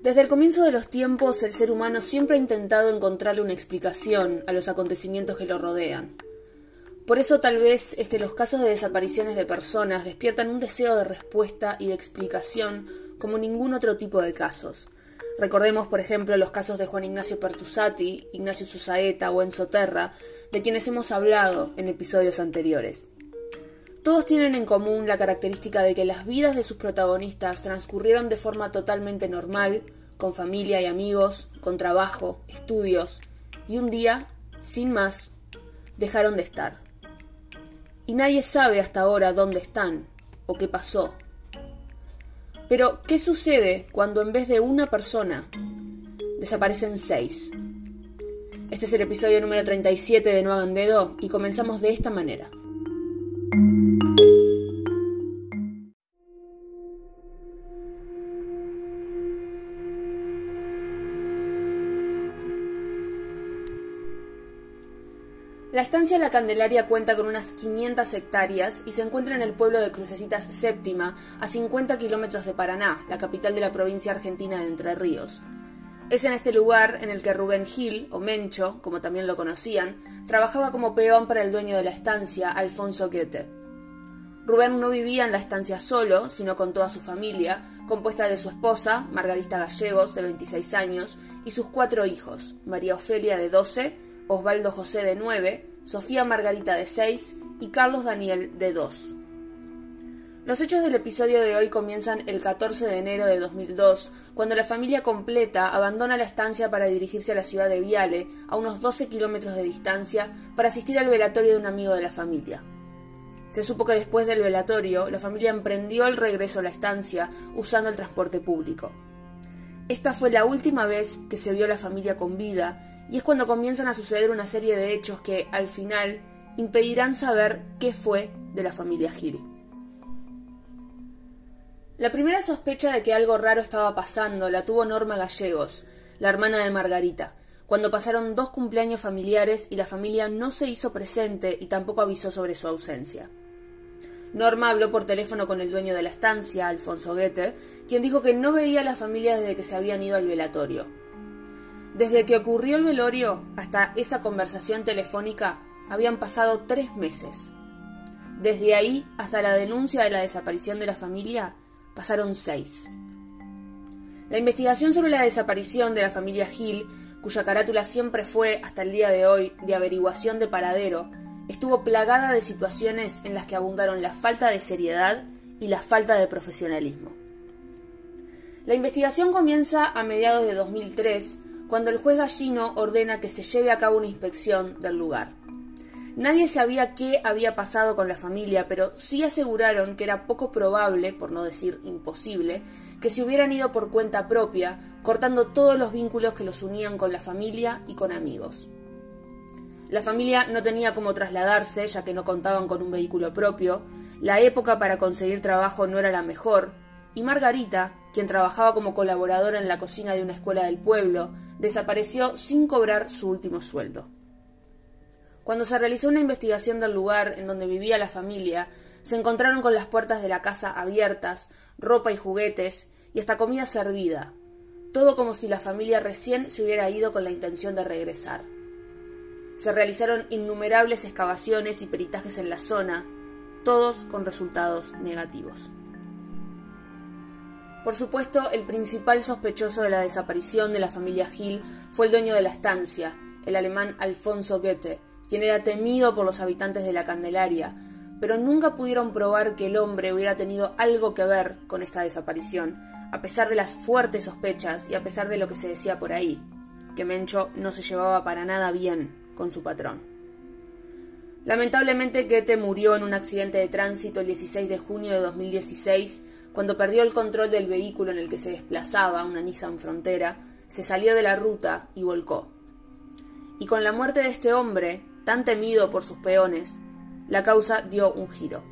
Desde el comienzo de los tiempos, el ser humano siempre ha intentado encontrarle una explicación a los acontecimientos que lo rodean. Por eso tal vez es que los casos de desapariciones de personas despiertan un deseo de respuesta y de explicación como ningún otro tipo de casos. Recordemos, por ejemplo, los casos de Juan Ignacio Pertusati, Ignacio Susaeta o Enzo Terra, de quienes hemos hablado en episodios anteriores. Todos tienen en común la característica de que las vidas de sus protagonistas transcurrieron de forma totalmente normal, con familia y amigos, con trabajo, estudios, y un día, sin más, dejaron de estar. Y nadie sabe hasta ahora dónde están o qué pasó. Pero, ¿qué sucede cuando en vez de una persona desaparecen seis? Este es el episodio número 37 de No hagan dedo y comenzamos de esta manera. La estancia La Candelaria cuenta con unas 500 hectáreas y se encuentra en el pueblo de Crucecitas Séptima, a 50 kilómetros de Paraná, la capital de la provincia argentina de Entre Ríos. Es en este lugar en el que Rubén Gil, o Mencho, como también lo conocían, trabajaba como peón para el dueño de la estancia, Alfonso Goethe. Rubén no vivía en la estancia solo, sino con toda su familia, compuesta de su esposa, Margarita Gallegos, de 26 años, y sus cuatro hijos, María Ofelia, de 12, Osvaldo José de 9, Sofía Margarita de 6 y Carlos Daniel de 2. Los hechos del episodio de hoy comienzan el 14 de enero de 2002, cuando la familia completa abandona la estancia para dirigirse a la ciudad de Viale, a unos 12 kilómetros de distancia, para asistir al velatorio de un amigo de la familia. Se supo que después del velatorio, la familia emprendió el regreso a la estancia usando el transporte público. Esta fue la última vez que se vio a la familia con vida y es cuando comienzan a suceder una serie de hechos que, al final, impedirán saber qué fue de la familia Gil. La primera sospecha de que algo raro estaba pasando la tuvo Norma Gallegos, la hermana de Margarita, cuando pasaron dos cumpleaños familiares y la familia no se hizo presente y tampoco avisó sobre su ausencia. Norma habló por teléfono con el dueño de la estancia, Alfonso Goethe, quien dijo que no veía a la familia desde que se habían ido al velatorio. Desde que ocurrió el velorio hasta esa conversación telefónica habían pasado tres meses. Desde ahí hasta la denuncia de la desaparición de la familia pasaron seis. La investigación sobre la desaparición de la familia Gil, cuya carátula siempre fue, hasta el día de hoy, de averiguación de paradero, estuvo plagada de situaciones en las que abundaron la falta de seriedad y la falta de profesionalismo. La investigación comienza a mediados de 2003 cuando el juez Gallino ordena que se lleve a cabo una inspección del lugar. Nadie sabía qué había pasado con la familia, pero sí aseguraron que era poco probable, por no decir imposible, que se hubieran ido por cuenta propia, cortando todos los vínculos que los unían con la familia y con amigos. La familia no tenía cómo trasladarse, ya que no contaban con un vehículo propio, la época para conseguir trabajo no era la mejor, y Margarita, quien trabajaba como colaboradora en la cocina de una escuela del pueblo, desapareció sin cobrar su último sueldo. Cuando se realizó una investigación del lugar en donde vivía la familia, se encontraron con las puertas de la casa abiertas, ropa y juguetes, y hasta comida servida, todo como si la familia recién se hubiera ido con la intención de regresar. Se realizaron innumerables excavaciones y peritajes en la zona, todos con resultados negativos. Por supuesto, el principal sospechoso de la desaparición de la familia Gil fue el dueño de la estancia, el alemán Alfonso Goethe, quien era temido por los habitantes de la Candelaria, pero nunca pudieron probar que el hombre hubiera tenido algo que ver con esta desaparición, a pesar de las fuertes sospechas y a pesar de lo que se decía por ahí, que Mencho no se llevaba para nada bien con su patrón. Lamentablemente Goethe murió en un accidente de tránsito el 16 de junio de 2016 cuando perdió el control del vehículo en el que se desplazaba, una Nissan Frontera, se salió de la ruta y volcó. Y con la muerte de este hombre, tan temido por sus peones, la causa dio un giro.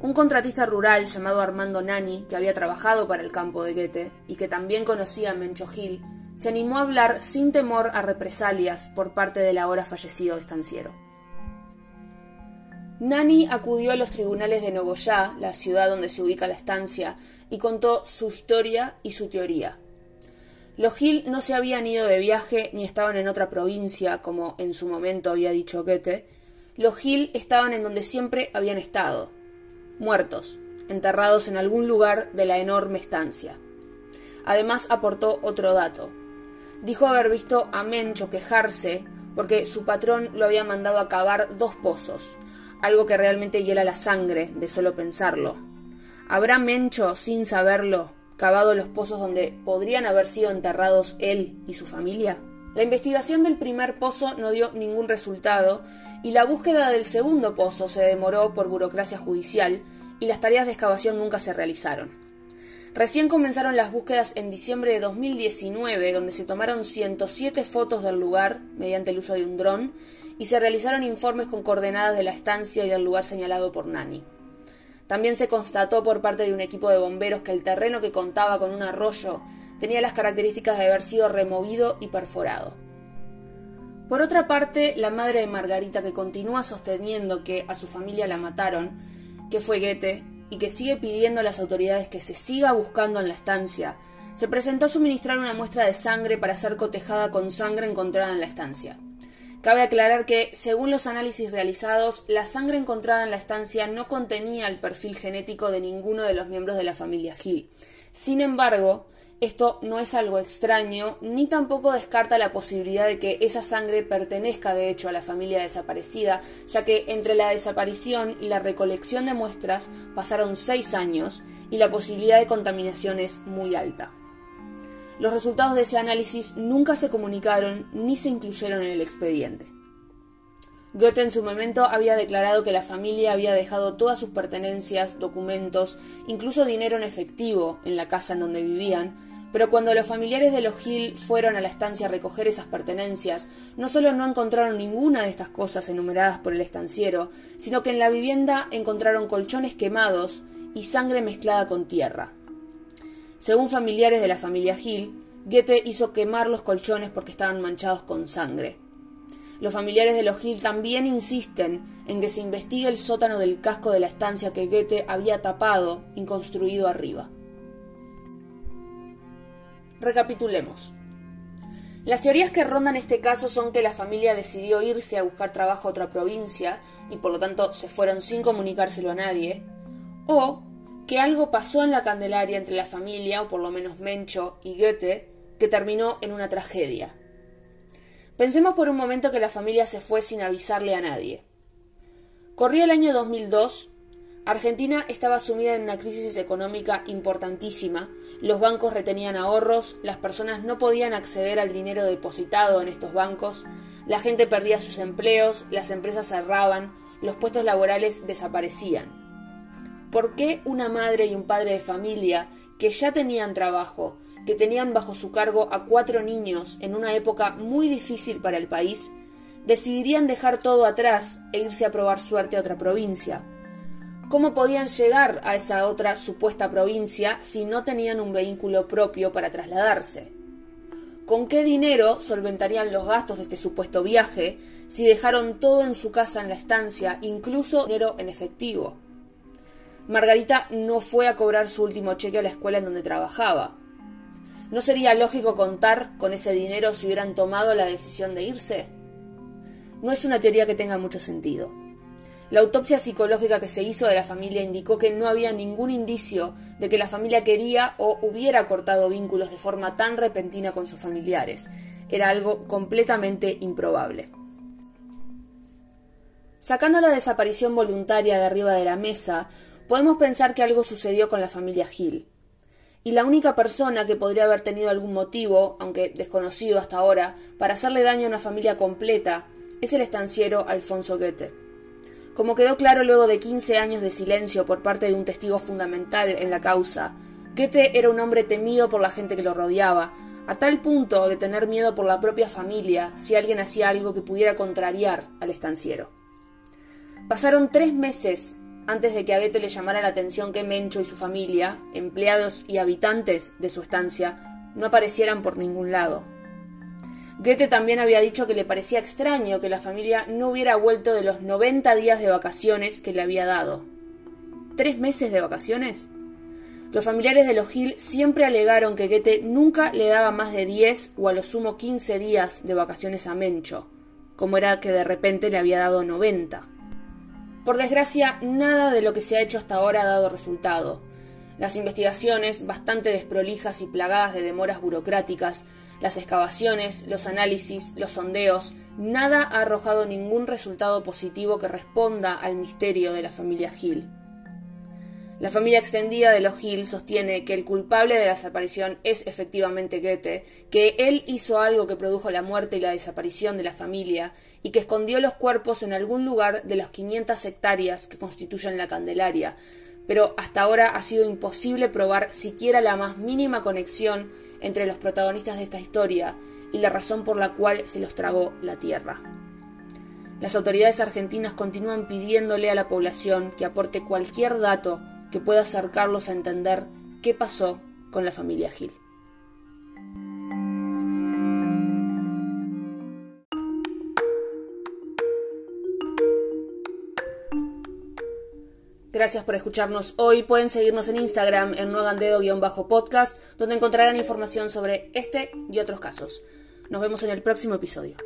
Un contratista rural llamado Armando Nani, que había trabajado para el campo de Goethe y que también conocía a Mencho Gil, se animó a hablar sin temor a represalias por parte del ahora fallecido estanciero. Nani acudió a los tribunales de Nogoyá, la ciudad donde se ubica la estancia, y contó su historia y su teoría. Los Gil no se habían ido de viaje ni estaban en otra provincia, como en su momento había dicho Goethe. Los Gil estaban en donde siempre habían estado, muertos, enterrados en algún lugar de la enorme estancia. Además aportó otro dato. Dijo haber visto a Mencho quejarse porque su patrón lo había mandado a cavar dos pozos, algo que realmente hiela la sangre de solo pensarlo. ¿Habrá Mencho, sin saberlo, cavado los pozos donde podrían haber sido enterrados él y su familia? La investigación del primer pozo no dio ningún resultado y la búsqueda del segundo pozo se demoró por burocracia judicial y las tareas de excavación nunca se realizaron. Recién comenzaron las búsquedas en diciembre de 2019, donde se tomaron 107 fotos del lugar mediante el uso de un dron y se realizaron informes con coordenadas de la estancia y del lugar señalado por Nani. También se constató por parte de un equipo de bomberos que el terreno que contaba con un arroyo tenía las características de haber sido removido y perforado. Por otra parte, la madre de Margarita, que continúa sosteniendo que a su familia la mataron, que fue Goethe, y que sigue pidiendo a las autoridades que se siga buscando en la estancia, se presentó a suministrar una muestra de sangre para ser cotejada con sangre encontrada en la estancia. Cabe aclarar que, según los análisis realizados, la sangre encontrada en la estancia no contenía el perfil genético de ninguno de los miembros de la familia Hill. Sin embargo, esto no es algo extraño, ni tampoco descarta la posibilidad de que esa sangre pertenezca de hecho a la familia desaparecida, ya que entre la desaparición y la recolección de muestras pasaron seis años y la posibilidad de contaminación es muy alta. Los resultados de ese análisis nunca se comunicaron ni se incluyeron en el expediente. Goethe en su momento había declarado que la familia había dejado todas sus pertenencias, documentos, incluso dinero en efectivo en la casa en donde vivían, pero cuando los familiares de los Hill fueron a la estancia a recoger esas pertenencias, no solo no encontraron ninguna de estas cosas enumeradas por el estanciero, sino que en la vivienda encontraron colchones quemados y sangre mezclada con tierra. Según familiares de la familia Hill, Goethe hizo quemar los colchones porque estaban manchados con sangre. Los familiares de los Hill también insisten en que se investigue el sótano del casco de la estancia que Goethe había tapado y construido arriba. Recapitulemos. Las teorías que rondan este caso son que la familia decidió irse a buscar trabajo a otra provincia y por lo tanto se fueron sin comunicárselo a nadie, o que algo pasó en la Candelaria entre la familia, o por lo menos Mencho y Goethe, que terminó en una tragedia. Pensemos por un momento que la familia se fue sin avisarle a nadie. Corría el año 2002 Argentina estaba sumida en una crisis económica importantísima, los bancos retenían ahorros, las personas no podían acceder al dinero depositado en estos bancos, la gente perdía sus empleos, las empresas cerraban, los puestos laborales desaparecían. ¿Por qué una madre y un padre de familia que ya tenían trabajo, que tenían bajo su cargo a cuatro niños en una época muy difícil para el país, decidirían dejar todo atrás e irse a probar suerte a otra provincia? ¿Cómo podían llegar a esa otra supuesta provincia si no tenían un vehículo propio para trasladarse? ¿Con qué dinero solventarían los gastos de este supuesto viaje si dejaron todo en su casa en la estancia, incluso dinero en efectivo? Margarita no fue a cobrar su último cheque a la escuela en donde trabajaba. ¿No sería lógico contar con ese dinero si hubieran tomado la decisión de irse? No es una teoría que tenga mucho sentido. La autopsia psicológica que se hizo de la familia indicó que no había ningún indicio de que la familia quería o hubiera cortado vínculos de forma tan repentina con sus familiares. Era algo completamente improbable. Sacando la desaparición voluntaria de arriba de la mesa, podemos pensar que algo sucedió con la familia Hill. Y la única persona que podría haber tenido algún motivo, aunque desconocido hasta ahora, para hacerle daño a una familia completa, es el estanciero Alfonso Goethe. Como quedó claro luego de 15 años de silencio por parte de un testigo fundamental en la causa, Goethe era un hombre temido por la gente que lo rodeaba, a tal punto de tener miedo por la propia familia si alguien hacía algo que pudiera contrariar al estanciero. Pasaron tres meses antes de que a Goethe le llamara la atención que Mencho y su familia, empleados y habitantes de su estancia, no aparecieran por ningún lado. Goethe también había dicho que le parecía extraño que la familia no hubiera vuelto de los 90 días de vacaciones que le había dado. ¿Tres meses de vacaciones? Los familiares de los Gil siempre alegaron que Goethe nunca le daba más de 10 o a lo sumo 15 días de vacaciones a Mencho, como era que de repente le había dado 90. Por desgracia, nada de lo que se ha hecho hasta ahora ha dado resultado. Las investigaciones, bastante desprolijas y plagadas de demoras burocráticas, las excavaciones, los análisis, los sondeos, nada ha arrojado ningún resultado positivo que responda al misterio de la familia Hill. La familia extendida de los Hill sostiene que el culpable de la desaparición es efectivamente Goethe, que él hizo algo que produjo la muerte y la desaparición de la familia, y que escondió los cuerpos en algún lugar de las 500 hectáreas que constituyen la Candelaria, pero hasta ahora ha sido imposible probar siquiera la más mínima conexión entre los protagonistas de esta historia y la razón por la cual se los tragó la tierra. Las autoridades argentinas continúan pidiéndole a la población que aporte cualquier dato que pueda acercarlos a entender qué pasó con la familia Gil. Gracias por escucharnos hoy. Pueden seguirnos en Instagram en noagandedo-podcast, donde encontrarán información sobre este y otros casos. Nos vemos en el próximo episodio.